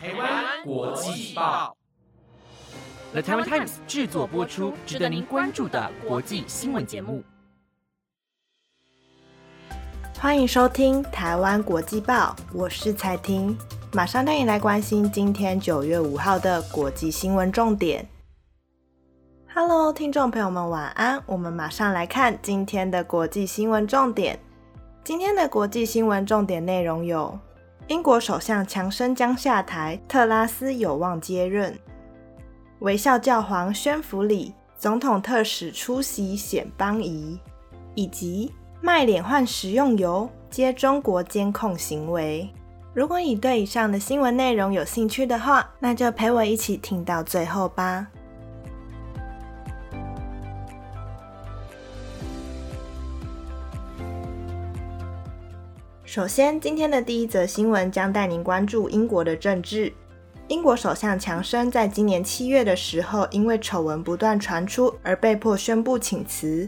台湾国际报，The Taiwan Times 制作播出，值得您关注的国际新闻节目。欢迎收听台湾国际报，我是彩婷，马上带你来关心今天九月五号的国际新闻重点。Hello，听众朋友们，晚安！我们马上来看今天的国际新闻重点。今天的国际新闻重点内容有：英国首相强生将下台，特拉斯有望接任；微笑教皇宣福礼，总统特使出席显邦仪；以及卖脸换食用油，接中国监控行为。如果你对以上的新闻内容有兴趣的话，那就陪我一起听到最后吧。首先，今天的第一则新闻将带您关注英国的政治。英国首相强生在今年七月的时候，因为丑闻不断传出而被迫宣布请辞，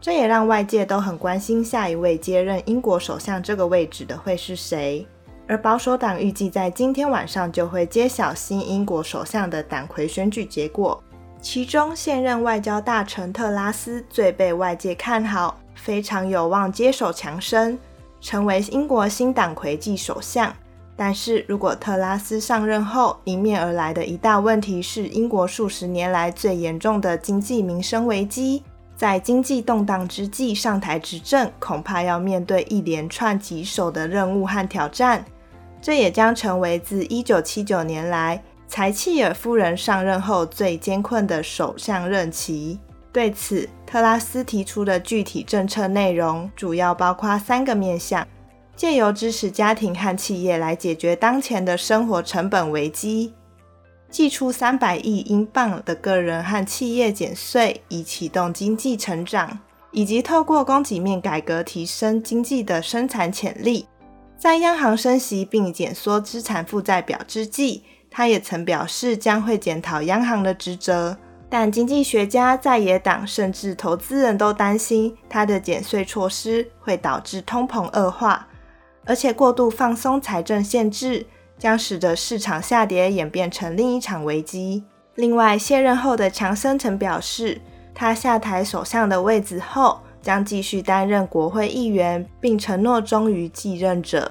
这也让外界都很关心下一位接任英国首相这个位置的会是谁。而保守党预计在今天晚上就会揭晓新英国首相的党魁选举结果，其中现任外交大臣特拉斯最被外界看好，非常有望接手强生。成为英国新党魁暨首相，但是如果特拉斯上任后，迎面而来的一大问题是英国数十年来最严重的经济民生危机。在经济动荡之际上台执政，恐怕要面对一连串棘手的任务和挑战。这也将成为自1979年来柴契尔夫人上任后最艰困的首相任期。对此，特拉斯提出的具体政策内容主要包括三个面向：借由支持家庭和企业来解决当前的生活成本危机；寄出三百亿英镑的个人和企业减税，以启动经济成长；以及透过供给面改革提升经济的生产潜力。在央行升息并减缩资产负债表之际，他也曾表示将会检讨央行的职责。但经济学家、在野党甚至投资人都担心，他的减税措施会导致通膨恶化，而且过度放松财政限制将使得市场下跌演变成另一场危机。另外，卸任后的强森曾表示，他下台首相的位置后将继续担任国会议员，并承诺忠于继任者。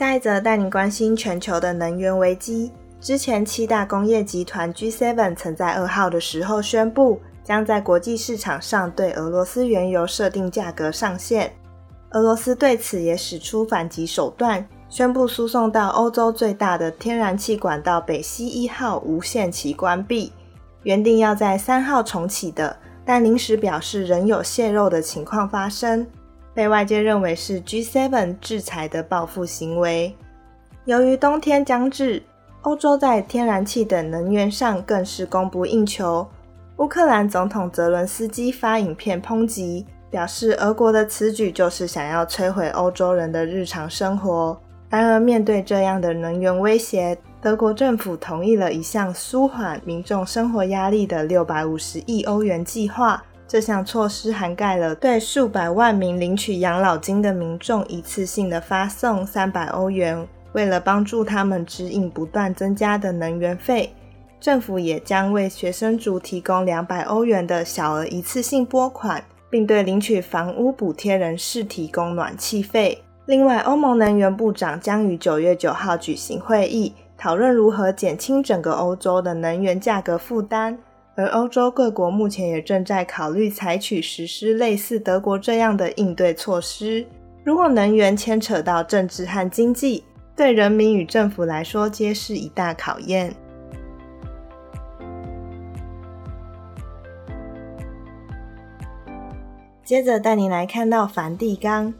下一则带你关心全球的能源危机。之前七大工业集团 G7 曾在二号的时候宣布，将在国际市场上对俄罗斯原油设定价格上限。俄罗斯对此也使出反击手段，宣布输送到欧洲最大的天然气管道北溪一号无限期关闭，原定要在三号重启的，但临时表示仍有泄漏的情况发生。被外界认为是 G7 制裁的报复行为。由于冬天将至，欧洲在天然气等能源上更是供不应求。乌克兰总统泽伦斯基发影片抨击，表示俄国的此举就是想要摧毁欧洲人的日常生活。然而，面对这样的能源威胁，德国政府同意了一项舒缓民众生活压力的六百五十亿欧元计划。这项措施涵盖了对数百万名领取养老金的民众一次性的发送三百欧元，为了帮助他们指引不断增加的能源费，政府也将为学生族提供两百欧元的小额一次性拨款，并对领取房屋补贴人士提供暖气费。另外，欧盟能源部长将于九月九号举行会议，讨论如何减轻整个欧洲的能源价格负担。而欧洲各国目前也正在考虑采取实施类似德国这样的应对措施。如果能源牵扯到政治和经济，对人民与政府来说皆是一大考验。接着带你来看到梵蒂冈，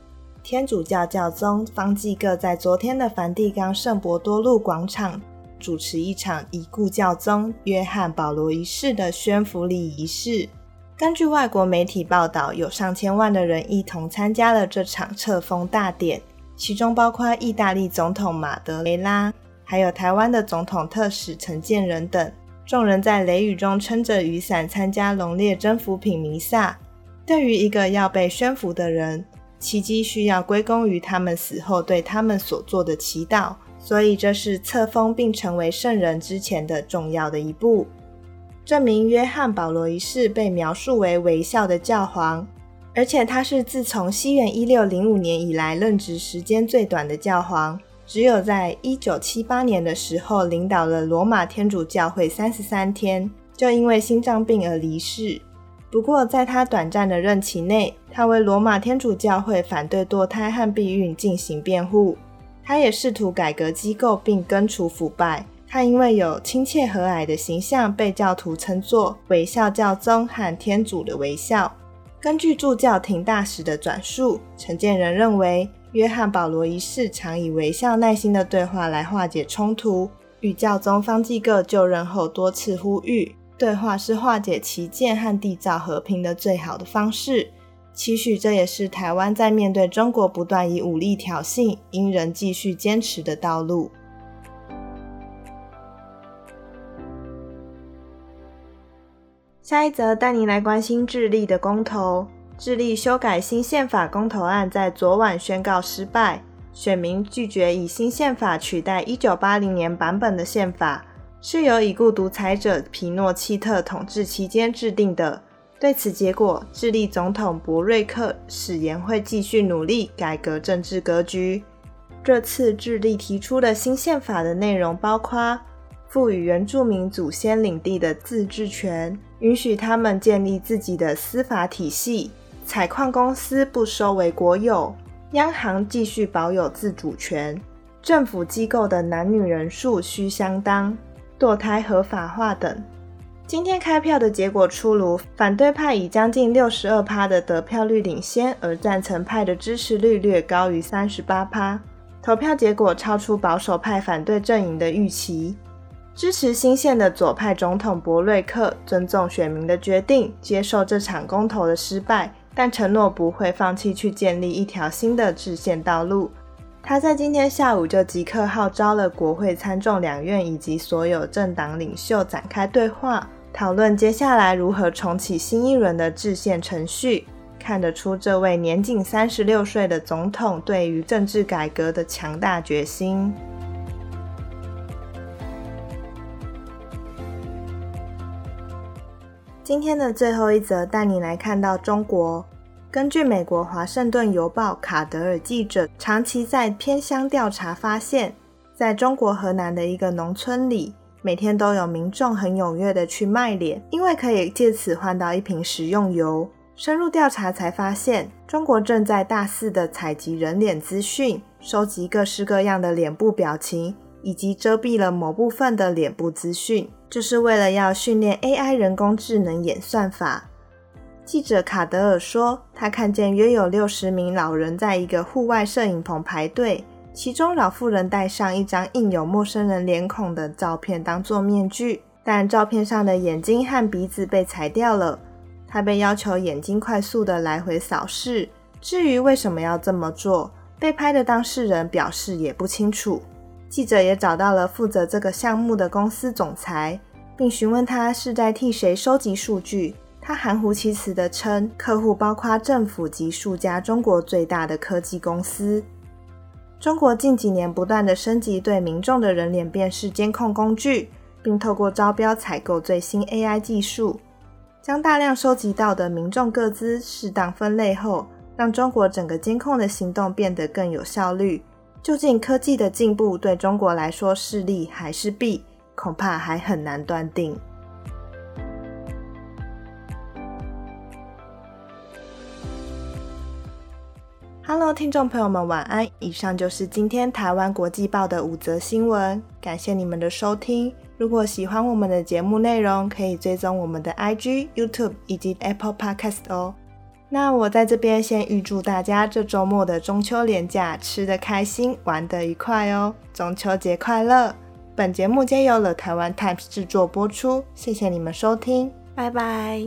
天主教教宗方济各在昨天的梵蒂冈圣伯多禄广场。主持一场已故教宗约翰保罗一世的宣福礼仪式。根据外国媒体报道，有上千万的人一同参加了这场册封大典，其中包括意大利总统马德雷拉，还有台湾的总统特使陈建仁等。众人在雷雨中撑着雨伞参加龙烈征服品弥撒。对于一个要被宣福的人，奇迹需要归功于他们死后对他们所做的祈祷，所以这是册封并成为圣人之前的重要的一步。证明约翰保罗一世被描述为微笑的教皇，而且他是自从西元一六零五年以来任职时间最短的教皇，只有在一九七八年的时候领导了罗马天主教会三十三天，就因为心脏病而离世。不过在他短暂的任期内，他为罗马天主教会反对堕胎和避孕进行辩护，他也试图改革机构并根除腐败。他因为有亲切和蔼的形象，被教徒称作“微笑教宗”和“天主的微笑”。根据驻教廷大使的转述，陈建仁认为，约翰保罗一世常以微笑、耐心的对话来化解冲突。与教宗方济各就任后多次呼吁，对话是化解歧见和缔造和平的最好的方式。期许这也是台湾在面对中国不断以武力挑衅，应仍继续坚持的道路。下一则带您来关心智利的公投。智利修改新宪法公投案在昨晚宣告失败，选民拒绝以新宪法取代1980年版本的宪法，是由已故独裁者皮诺契特统治期间制定的。对此结果，智利总统博瑞克誓言会继续努力改革政治格局。这次智利提出的新宪法的内容包括。赋予原住民祖先领地的自治权，允许他们建立自己的司法体系，采矿公司不收为国有，央行继续保有自主权，政府机构的男女人数需相当，堕胎合法化等。今天开票的结果出炉，反对派以将近六十二趴的得票率领先，而赞成派的支持率略高于三十八趴。投票结果超出保守派反对阵营的预期。支持新宪的左派总统博瑞克尊重选民的决定，接受这场公投的失败，但承诺不会放弃去建立一条新的制宪道路。他在今天下午就即刻号召了国会参众两院以及所有政党领袖展开对话，讨论接下来如何重启新一轮的制宪程序。看得出，这位年仅三十六岁的总统对于政治改革的强大决心。今天的最后一则带你来看到中国。根据美国《华盛顿邮报》卡德尔记者长期在偏乡调查发现，在中国河南的一个农村里，每天都有民众很踊跃的去卖脸，因为可以借此换到一瓶食用油。深入调查才发现，中国正在大肆的采集人脸资讯，收集各式各样的脸部表情，以及遮蔽了某部分的脸部资讯。这是为了要训练 AI 人工智能演算法。记者卡德尔说，他看见约有六十名老人在一个户外摄影棚排队，其中老妇人戴上一张印有陌生人脸孔的照片当做面具，但照片上的眼睛和鼻子被裁掉了。他被要求眼睛快速的来回扫视。至于为什么要这么做，被拍的当事人表示也不清楚。记者也找到了负责这个项目的公司总裁，并询问他是在替谁收集数据。他含糊其辞地称，客户包括政府及数家中国最大的科技公司。中国近几年不断的升级对民众的人脸辨识监控工具，并透过招标采购最新 AI 技术，将大量收集到的民众个资适当分类后，让中国整个监控的行动变得更有效率。究竟科技的进步对中国来说是利还是弊，恐怕还很难断定。Hello，听众朋友们，晚安！以上就是今天台湾国际报的五则新闻，感谢你们的收听。如果喜欢我们的节目内容，可以追踪我们的 IG、YouTube 以及 Apple Podcast 哦。那我在这边先预祝大家这周末的中秋连假吃得开心，玩得愉快哦！中秋节快乐！本节目皆由了台湾 Times 制作播出，谢谢你们收听，拜拜。